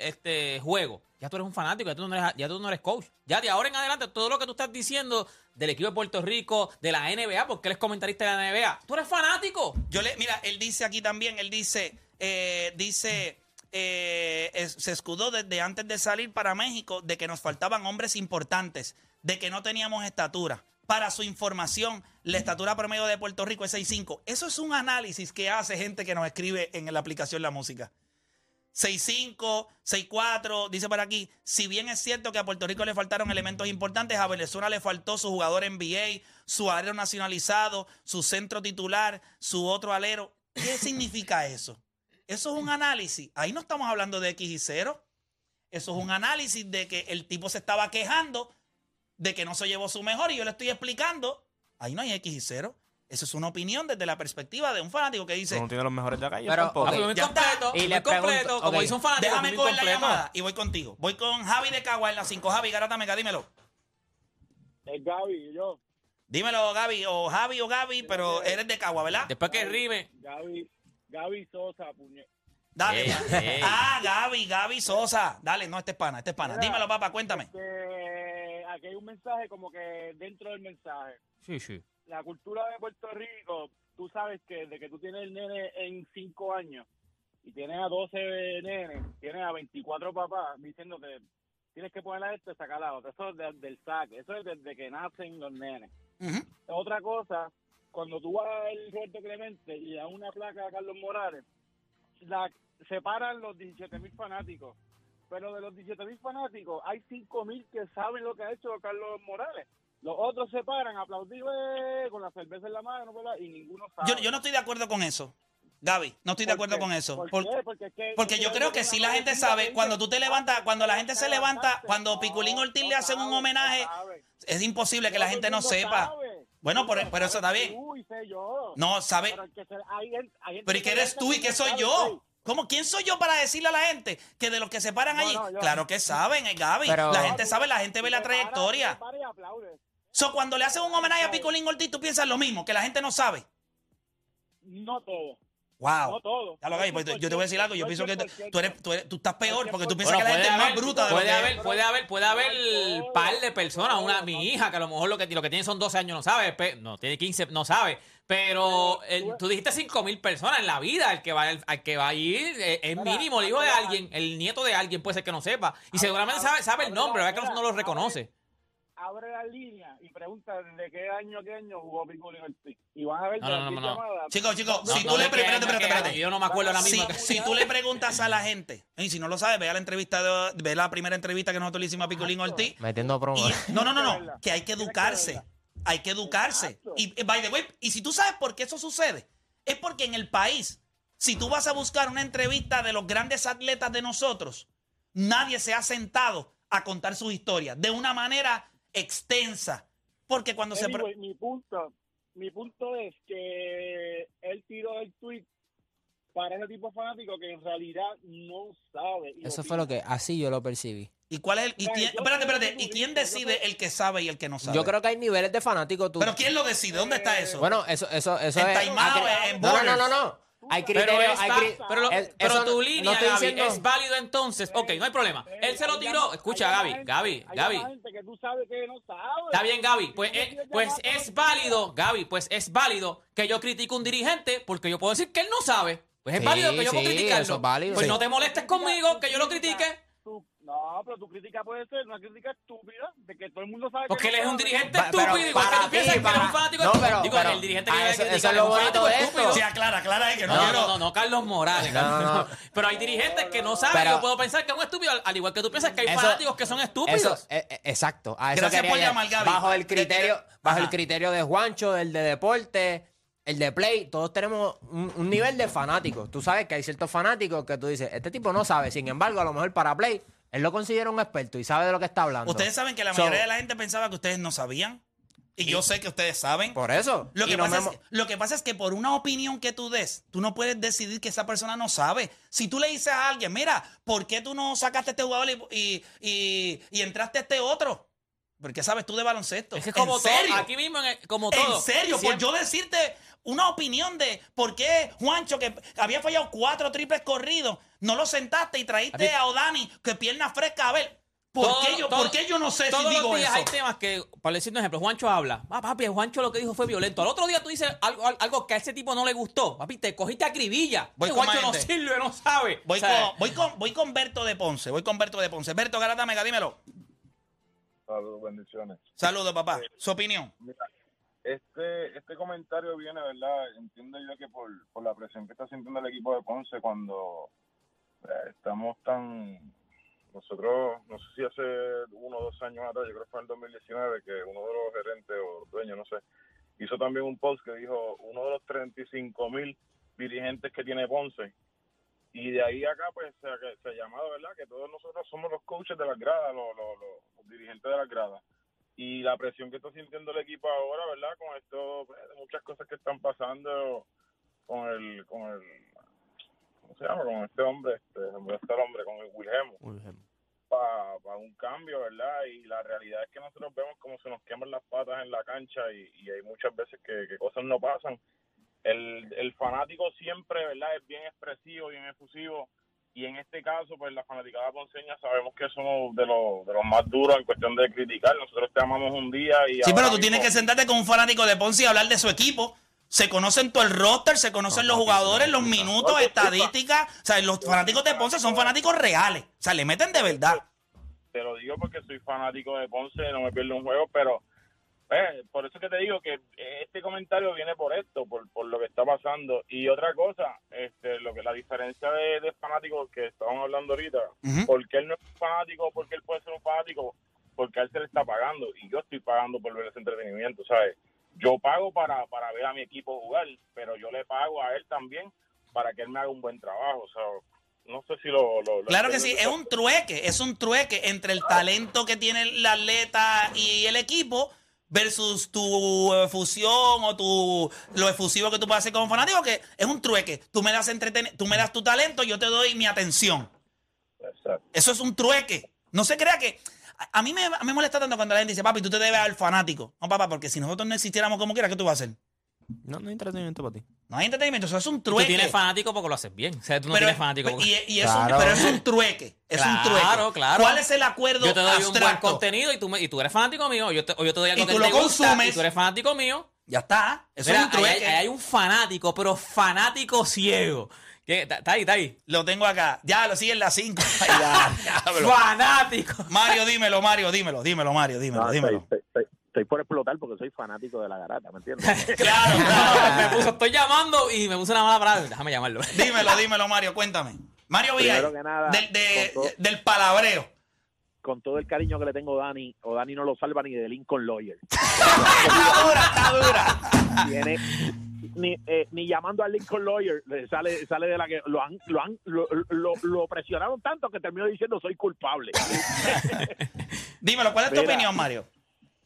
este juego, ya tú eres un fanático, ya tú, no eres, ya tú no eres coach. Ya de ahora en adelante, todo lo que tú estás diciendo del equipo de Puerto Rico, de la NBA, porque él es comentarista de la NBA, tú eres fanático. Yo le, mira, él dice aquí también, él dice, eh, dice, eh, es- se escudó desde antes de salir para México de que nos faltaban hombres importantes, de que no teníamos estatura. Para su información, la estatura promedio de Puerto Rico es 6'5". Eso es un análisis que hace gente que nos escribe en la aplicación La Música. 6'5, 6'4, dice por aquí. Si bien es cierto que a Puerto Rico le faltaron elementos importantes, a Venezuela le faltó su jugador NBA, su alero nacionalizado, su centro titular, su otro alero. ¿Qué significa eso? Eso es un análisis. Ahí no estamos hablando de X y 0. Eso es un análisis de que el tipo se estaba quejando de que no se llevó su mejor y yo le estoy explicando. Ahí no hay X y 0. Eso es una opinión desde la perspectiva de un fanático que dice, no tiene los mejores de acá. Yo Pero, tampoco. Ya está. completo, Y le completo, pregunto, como dice un fanático. Déjame coger la llamada y voy contigo. Voy con Javi de Cagua en la 5. Javi, Garata Mega, dímelo. Es Gaby yo. Dímelo, Gaby, o Javi o Gaby, pero eres de Cagua, ¿verdad? Después que rime, Gaby, Gaby Sosa, puñe. Dale. Ah, Gaby, Gaby Sosa. Dale, no, este es pana, este es pana. Mira. Dímelo, papá, cuéntame. Que aquí hay un mensaje como que dentro del mensaje. sí, sí. La cultura de Puerto Rico, tú sabes que de que tú tienes el nene en 5 años y tienes a 12 nenes, tienes a 24 papás diciéndote tienes que poner a este y sacar a otro. Eso es de- del saque, eso es desde que nacen los nenes. Otra cosa, cuando tú vas al Roberto Clemente y a una placa de Carlos Morales, la separan los 17 mil fanáticos. Pero de los 17 mil fanáticos, hay 5 mil que saben lo que ha hecho Carlos Morales. Los otros se paran, aplaudir eh, con la cerveza en la mano, ¿verdad? y ninguno sabe. Yo, yo no estoy de acuerdo con eso. Gaby, no estoy de ¿Por acuerdo qué? con eso. ¿Por? Porque, es que- Porque yo creo que si la gente sabe, cuando tú te levantas, cuando la gente se levanta, cuando Piculín Ortiz le hacen un homenaje, es imposible que la gente no sepa. Bueno, por- pero eso está bien. No, ¿sabe? Pero, el que se- hay gente- hay gente Pero ¿y que qué eres tú y que soy yo? ¿Cómo? ¿Quién soy yo para decirle a la gente que de los que se paran No, allí? no, yo- claro que saben, eh, Gaby. Pero- la gente sabe, la gente ve la trayectoria. aplaudes. So, cuando le hacen un homenaje a Picolín Ortiz, tú piensas lo mismo, que la gente no sabe. No todo. Wow. No todo. Ya lo pues, yo te voy a decir algo. Yo pienso que tú, 100%. tú eres, tú eres- tú estás peor porque tú piensas Bueno, que la gente es puede más haber, bruta de lo puede que haber, puede haber, puede haber par de personas, una mi hija que a lo mejor lo que, lo que tiene son 12 años no sabe, no tiene 15, no sabe, pero el- tú dijiste 5 mil personas en la vida, el que va al, al que va a ir eh, es mínimo, el hijo de alguien, el nieto de alguien puede ser que no sepa y seguramente sabe, sabe el nombre, la- ¿verdad que no, lo reconoce? Abre la línea y pregunta de qué año, qué año jugó Picolín Ortiz. Y van a ver No, no, no, no. Chicos, chicos, No, si no tú le espérate, espérate, espérate. Yo no me acuerdo ahora Si, mismo. si tú le preguntas a la gente, y si no lo sabes, ve a la entrevista, de, ve la primera entrevista que nosotros le hicimos a Picolín Ortiz. Metiendo promo. Y- no, no, no, no, que hay que educarse. Hay que educarse. Y, eh, by the way, y si tú sabes por qué eso sucede, es porque en el país, si tú vas a buscar una entrevista de los grandes atletas de nosotros, nadie se ha sentado a contar sus historias de una manera extensa. Porque cuando se... Mi punto, mi punto es que él tiró el tweet para ese tipo de fanático que en realidad no sabe. Eso fue lo que, así yo lo percibí. ¿Y cuál es el...? Y quién- espérate, espérate. ¿Y quién decide el que sabe y el que no sabe? Yo creo que hay niveles de fanáticos. Tú, ¿Pero quién lo decide? ¿Dónde está eso? Bueno, eso, eso, eso En es. En no, no, no, no, No. Hay Pero, criterios. es hay cri- pero, pero tu no línea, estoy Gaby, diciendo- es válido entonces. Ok, no hay problema. Eh, Él se lo tiró. Escucha, Gaby, Gaby, Gaby. gente que tú sabes que no sabe. Está bien, Gaby. Pues, eh, pues es válido, Gaby, pues es válido que yo critique a un dirigente porque yo puedo decir que él no sabe. Pues es Sí, válido que yo puedo sí, criticarlo. es válido. Pues Sí. no te molestes conmigo, que yo lo critique. No, pero tu crítica puede ser una crítica estúpida de que todo el mundo sabe Porque que él es un dirigente Pa- pero estúpido, igual que para tú piensas ti, que él es un para- fanático no, estúpido. pero- Digo, pero- el dirigente que eso- eso es lo bonito de esto. Sí, aclara, aclara ahí que no, No, quiero... no, no, no, Carlos Morales. No, no, no. Pero hay dirigentes que no saben. Pero- yo puedo pensar que es un estúpido, al, al igual que tú piensas que hay Eso- fanáticos que son estúpidos. Eso, eh, eh, exacto. A eso Gracias por llamar, Gaby. Bajo el criterio, Ajá. bajo el criterio de Juancho, el de deporte, el de play, todos tenemos un, un nivel de fanáticos. Tú sabes que hay ciertos fanáticos que tú dices, este tipo no sabe. Sin embargo, a lo mejor para play, él lo considera un experto y sabe de lo que está hablando. Ustedes saben que la So, mayoría de la gente pensaba que ustedes no sabían. Y yo sé que ustedes saben. Por eso. Lo que, pasa es, lo que pasa es que por una opinión que tú des, tú no puedes decidir que esa persona no sabe. Si tú le dices a alguien, mira, ¿por qué tú no sacaste este jugador y, y, y- y entraste a este otro? Porque sabes tú de baloncesto. Es que como ¿En todo, serio? aquí mismo, en el- como todo. En serio, por yo decirte una opinión de por qué Juancho, que había fallado cuatro triples corridos, no lo sentaste y traíste a Odani, que pierna fresca. A ver, ¿por, Todo- qué, yo, todo- ¿por qué yo no sé si digo los días eso? hay temas que, para decir un ejemplo, Juancho habla. Ah, papi, Juancho lo que dijo fue violento. Al otro día tú dices algo, algo que a ese tipo no le gustó. Papi, te cogiste a cribilla. Voy con Juancho no sirve, no sabe. Voy, O sea, con, voy, con, voy con Berto de Ponce, voy con Berto de Ponce. Berto Garata Mega, dímelo. Saludos, bendiciones. Saludos, papá. Su opinión. Mira, este, este comentario viene, ¿verdad? Entiendo yo que por, por la presión que está sintiendo el equipo de Ponce cuando eh, estamos tan... Nosotros, no sé si hace uno o dos años atrás, yo creo que fue en el 2019, que uno de los gerentes o dueños, no sé, hizo también un post que dijo uno de los 35 mil dirigentes que tiene Ponce. Y de ahí acá, pues, se, se ha llamado, ¿verdad? Que todos nosotros somos los coaches de las gradas, los, los, los- dirigentes de las gradas y la presión que está sintiendo el equipo ahora, ¿verdad? Con esto, pues, muchas cosas que están pasando con el, con el, ¿cómo se llama? Con este hombre, este, este hombre, con el Wilhelm, para un cambio, ¿verdad? Y la realidad es que nosotros vemos como se nos queman las patas en la cancha y, y hay muchas veces que, que cosas no pasan. El, el fanático siempre, ¿verdad? Es bien expresivo, bien efusivo y en este caso, pues la fanaticada ponceña sabemos que somos de los, de los más duros en cuestión de criticar. Nosotros te amamos un día y Sí, pero tú mismo- tienes que sentarte con un fanático de Ponce y hablar de su equipo. Se conocen todo el roster, se conocen los jugadores, los minutos, No, estadísticas. O sea, los fanáticos de Ponce son fanáticos reales. O sea, le meten de verdad. te lo digo porque soy fanático de Ponce, no me pierdo un juego, pero eh, por eso que te digo que este comentario viene por esto, por, por lo que está pasando. Y otra cosa, este, lo que la diferencia de, de fanáticos que estaban hablando ahorita, Ujú. porque él no es fanático, porque él puede ser un fanático, porque a él se le está pagando y yo estoy pagando por ver ese entretenimiento, ¿sabes? Yo pago para, para ver a mi equipo jugar, pero yo le pago a él también para que él me haga un buen trabajo, o sea, no sé si lo... lo- lo Claro que sí, es un trueque, es un trueque entre el talento que tiene el atleta y el equipo versus tu efusión o tu lo efusivo que tú puedes hacer como fanático, que es un trueque. Tú me das entreten tú me das tu talento, yo te doy mi atención. Exacto. Eso es un trueque. No se crea que. A, a mí me, me molesta tanto cuando la gente dice, papi, tú te debes al fanático. No, papá, porque si nosotros no existiéramos como quiera, ¿qué tú vas a hacer? No, no hay entretenimiento para ti. No hay entretenimiento, eso es un Tú trueque. tienes fanático porque lo haces bien. O sea, tú no pero, tienes fanático pero- porque... y, y es un- Claro. pero es un trueque. Es un trueque. Claro, claro. ¿Cuál es el acuerdo Yo te doy un buen contenido y tú, me- y tú eres fanático mío. Yo te- o yo te doy algo Y que tú te lo gusta consumes. y tú eres fanático mío. Ya está. Eso Mira, es un ahí trueque. hay, ahí hay un fanático, pero fanático ciego. Está está ahí, está ahí. Lo tengo acá. Ya, lo sigue en la 5. Fanático. Mario, dímelo, Mario, dímelo, dímelo, Mario, dímelo, No, dímelo. Estoy, por explotar porque soy fanático de la garata, ¿me entiendes? Claro, claro. me puso, estoy llamando y me puso una mala palabra. Déjame llamarlo. dímelo, dímelo, Mario, cuéntame. Mario Villay, Primero que nada, del, de- todo- del palabreo. Con todo el cariño que le tengo a Dani, o Dani no lo salva ni de Lincoln Lawyer. Está dura, está dura. Tiene, ni, eh, ni llamando al Lincoln Lawyer le sale, sale de la que lo han, lo han, lo, lo- lo presionaron tanto que terminó diciendo soy culpable. Dímelo, ¿cuál es tu Mira. opinión, Mario?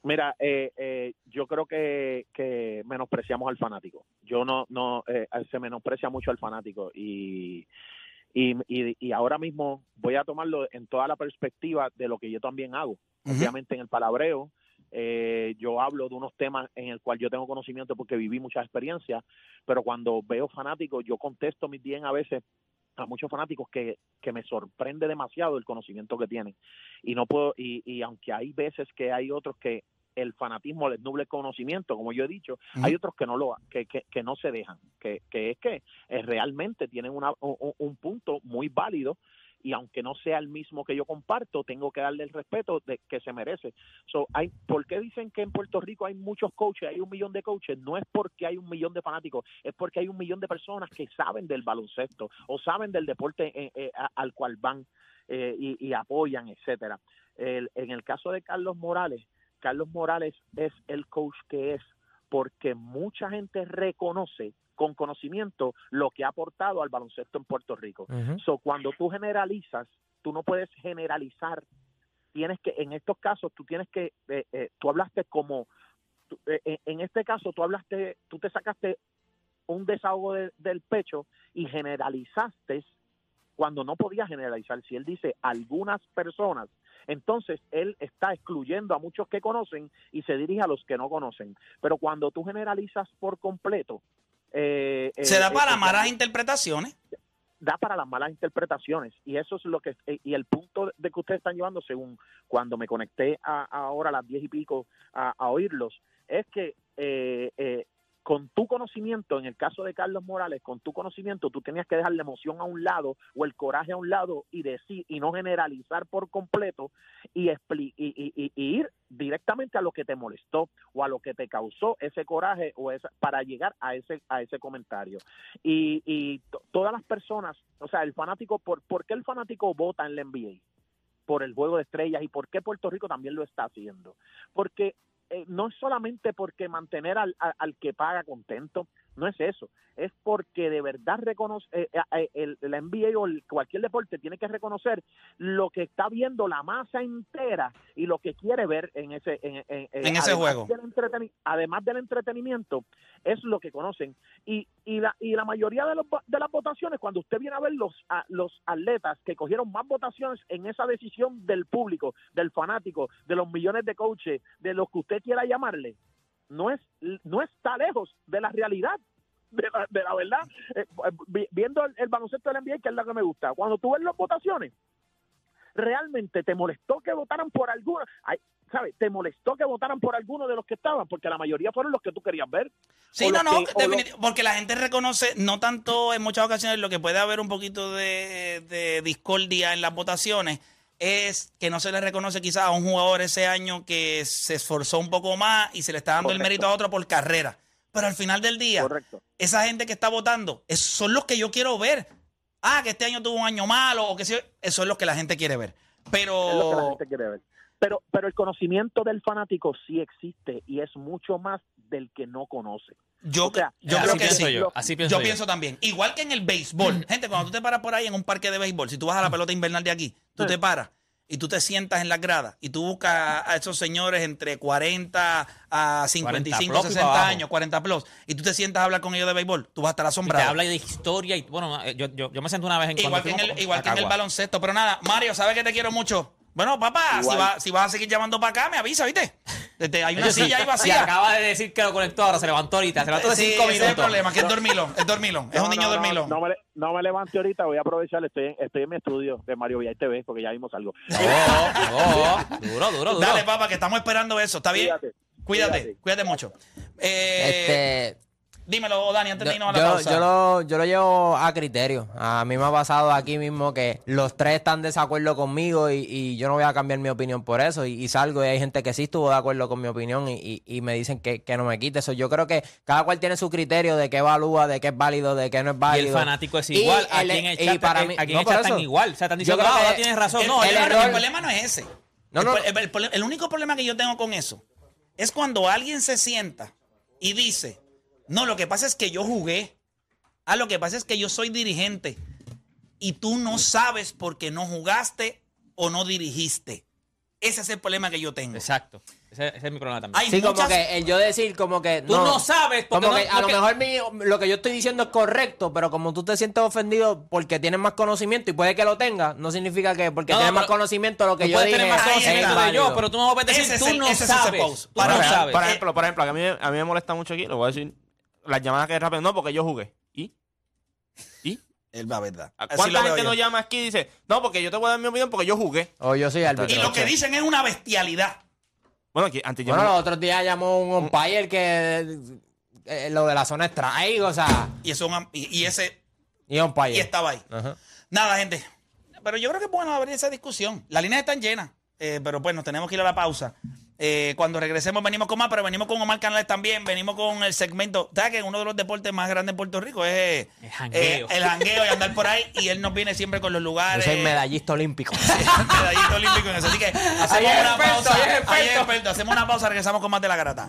Mira, eh, eh, yo creo que, que menospreciamos al fanático. Yo no, no, eh, se menosprecia mucho al fanático y, y, y, y ahora mismo voy a tomarlo en toda la perspectiva de lo que yo también hago. Obviamente en el palabreo eh, yo hablo de unos temas en el cual yo tengo conocimiento porque viví muchas experiencias, pero cuando veo fanáticos yo contesto mis bien a veces a muchos fanáticos que, que me sorprende demasiado el conocimiento que tienen. Y no puedo y, y aunque hay veces que hay otros que el fanatismo les nuble el conocimiento como yo he dicho hay otros que no lo que, que, que no se dejan que, que es que eh, realmente tienen una, un, un punto muy válido y aunque no sea el mismo que yo comparto, tengo que darle el respeto de que se merece. So, hay, ¿Por qué dicen que en Puerto Rico hay muchos coaches, hay un millón de coaches? No es porque hay un millón de fanáticos, es porque hay un millón de personas que saben del baloncesto o saben del deporte eh, eh, al cual van eh, y, apoyan, etcétera. En el caso de Carlos Morales, Carlos Morales es el coach que es porque mucha gente reconoce con conocimiento lo que ha aportado al baloncesto en Puerto Rico. Ujú. So, cuando tú generalizas, tú no puedes generalizar. Tienes que, en estos casos, tú tienes que, eh, eh, tú hablaste como, tú- eh, en- en este caso, tú hablaste, tú te sacaste un desahogo de- del pecho y generalizaste cuando no podía generalizar. Si él dice algunas personas, entonces él está excluyendo a muchos que conocen y se dirige a los que no conocen. Pero cuando tú generalizas por completo, eh, Se eh, da para eh, malas interpretaciones. da para las malas interpretaciones y eso es lo que eh, y el punto de que ustedes están llevando según cuando me conecté a, a ahora a las diez y pico a, a oírlos es que eh, eh, con tu conocimiento, en el caso de Carlos Morales, con tu conocimiento, tú tenías que dejar la emoción a un lado o el coraje a un lado y decir y no generalizar por completo y, expli- y, y- ir directamente a lo que te molestó o a lo que te causó ese coraje o esa, para llegar a ese a ese comentario y, y to- todas las personas, o sea, el fanático, ¿por, ¿por qué el fanático vota en la NBA? Por el juego de estrellas y por qué Puerto Rico también lo está haciendo. Porque eh, no es solamente porque mantener al, al, al que paga contento, no es eso, es porque de verdad reconoce eh, eh, el, la NBA o el- cualquier deporte tiene que reconocer lo que está viendo la masa entera y lo que quiere ver en ese en, en- En ese juego. del además del entretenimiento es lo que conocen y, y la y la mayoría de, los, de las votaciones cuando usted viene a ver los a, los atletas que cogieron más votaciones en esa decisión del público del fanático de los millones de coaches de los que usted quiera llamarle no es no está lejos de la realidad de la, de la verdad Eh, vi- viendo el, el baloncesto del NBA que es lo que me gusta cuando tú ves las votaciones realmente te molestó que votaran por alguno ay, ¿sabes? te molestó que votaran por alguno de los que estaban porque la mayoría fueron los que tú querías ver Sí, no, no, que- los- porque la gente reconoce, no tanto en muchas ocasiones lo que puede haber un poquito de, de discordia en las votaciones, es que no se le reconoce quizás a un jugador ese año que se esforzó un poco más y se le está dando el mérito a otro por carrera. Pero al final del día, correcto esa gente que está votando, son los que yo quiero ver. Ah, que este año tuvo un año malo o que sí, eso es lo que la gente quiere ver. Pero es lo que la gente quiere ver. Pero, pero el conocimiento del fanático sí existe y es mucho más del que no conoce. yo, o sea, yo así creo que pienso sí. yo. Así pienso Yo yo. pienso también. Igual que en el béisbol. Gente, cuando tú te paras por ahí en un parque de béisbol, si tú vas a la pelota invernal de aquí, tú te paras y tú te sientas en las gradas y tú buscas a esos señores entre 40 a 55, 40 plus y 60 para años, 40 plus, y tú te sientas a hablar con ellos de béisbol, tú vas a estar Y te asombrado. habla de historia y bueno, eh, yo, yo, yo me senté una vez en Igual cuando que en el, fuimos igual que en el baloncesto. Pero nada, Mario, ¿sabes que te quiero mucho? Bueno, papá, si, Igual. va- si vas a seguir llamando para acá, me avisa, ¿viste? Este, hay una Oye, sí, silla ahí vacía. acaba de decir que lo conectó ahora, se levantó ahorita, se levantó de Sí, cinco ese es el minutos. problema, que es dormilón, es dormilón, es No, un niño no, no, dormilón. No, me, no me levante ahorita, voy a aprovechar, estoy en, estoy en mi estudio de Mario Villay TV, porque ya vimos algo. Oh, oh, duro, duro, duro. Dale, papá, que estamos esperando eso, ¿está bien? Cuídate, Cuídate, cuídate, cuídate. mucho. Eh, Este, Dímelo, Dani, antes de irnos a la yo, pausa. yo lo, yo lo llevo a criterio. A mí me ha pasado aquí mismo que los tres están en desacuerdo conmigo y, y yo no voy a cambiar mi opinión por eso. Y, y salgo y hay gente que sí estuvo de acuerdo con mi opinión y, y- y me dicen que, que no me quite eso. Yo creo que cada cual tiene su criterio de qué evalúa, de qué es válido, de qué no es Y válido. el fanático es Y igual. el y chat, para mí- no, el por chat están igual. O sea, están diciendo, ah, tienes razón. el, No, el el error- error- el problema no es ese. No, no. el único problema que yo tengo con eso es cuando alguien se sienta y dice, no, lo que pasa es que yo jugué. Ah, lo que pasa es que yo soy dirigente. Y tú no sabes porque no jugaste o no dirigiste. Ese es el problema que yo tengo. Exacto. Ese, ese es mi problema también. Hay Sí, como que el yo decir como que Tú no sabes, porque como no- que a lo que- mejor mi- lo que yo estoy diciendo es correcto, pero como tú te sientes ofendido porque tienes más conocimiento y puede que lo tengas, no significa que porque No, tienes más conocimiento lo que yo puedes dije tener más es conocimiento de válido. yo, pero tú no me puedes decir, Ese es tú el- no ese es ese sabes. Tú Para no sabes. Por ejemplo, por ejemplo, a mí, a mí me molesta mucho aquí, lo voy a decir, las llamadas que rápido, no, porque yo jugué. ¿Y? ¿Y? Es la verdad. Así ¿Cuánta gente yo. nos llama aquí y dice, no, porque yo te voy a dar mi opinión porque yo jugué? O yo soy árbitro. Y lo que dicen es una bestialidad. Bueno, aquí, antes yo Bueno, los otros días llamó un umpire que eh, lo de la zona strike, o sea, Y, eso, y, y ese y umpire. y estaba ahí. Ajá. Nada, gente. Pero yo creo que es bueno abrir esa discusión. Las líneas están llenas. eh, pero pues nos tenemos que ir a la pausa. Eh, cuando regresemos venimos con más, pero venimos con Omar Canales también. Venimos con el segmento. ¿Sabes que uno de los deportes más grandes en Puerto Rico es El jangueo. eh, el jangueo y andar por ahí? Y él nos viene siempre con los Yo lugares. soy medallista olímpico. medallista olímpico en eso. Así que hacemos Ahí es una experto, pausa. ahí es Ahí es experto. experto. Hacemos una pausa, regresamos con más de la garata.